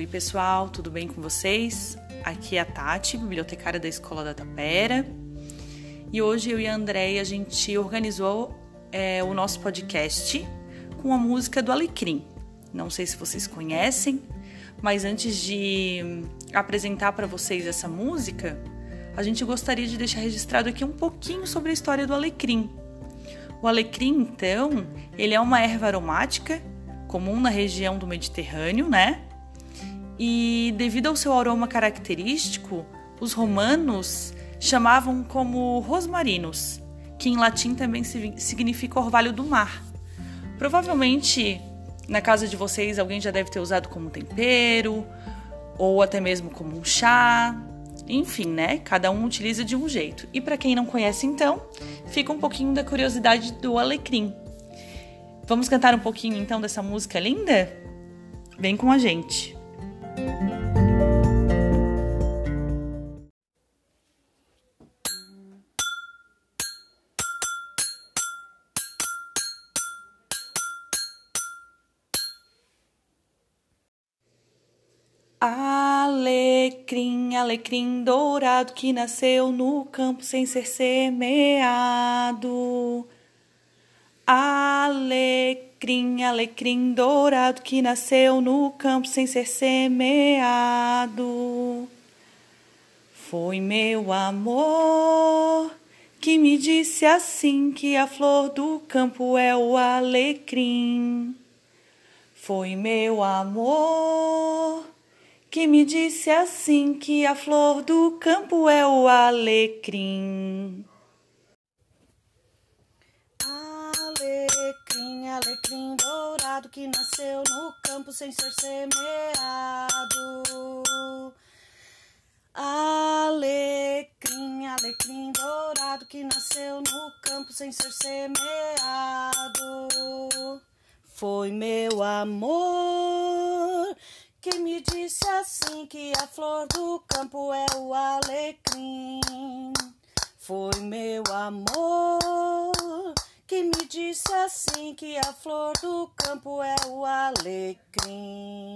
Oi, pessoal, tudo bem com vocês? Aqui é a Tati, bibliotecária da Escola da Tapera. E hoje eu e a Andréia a gente organizou é, o nosso podcast com a música do Alecrim. Não sei se vocês conhecem, mas antes de apresentar para vocês essa música, a gente gostaria de deixar registrado aqui um pouquinho sobre a história do alecrim. O alecrim, então, ele é uma erva aromática comum na região do Mediterrâneo, né? E devido ao seu aroma característico, os romanos chamavam como rosmarinos, que em latim também significa orvalho do mar. Provavelmente na casa de vocês alguém já deve ter usado como tempero, ou até mesmo como um chá. Enfim, né? Cada um utiliza de um jeito. E para quem não conhece, então, fica um pouquinho da curiosidade do alecrim. Vamos cantar um pouquinho então dessa música linda? Vem com a gente. Alecrim, alecrim dourado que nasceu no campo sem ser semeado. Alecrim, alecrim dourado que nasceu no campo sem ser semeado. Foi meu amor que me disse assim que a flor do campo é o alecrim. Foi meu amor que me disse assim que a flor do campo é o alecrim. Alecrim, dourado que nasceu no campo sem ser semeado. Alecrim, alecrim dourado que nasceu no campo sem ser semeado. Foi meu amor que me disse assim que a flor do campo é o alecrim. Foi meu amor que me disse assim que a flor do campo é o alecrim.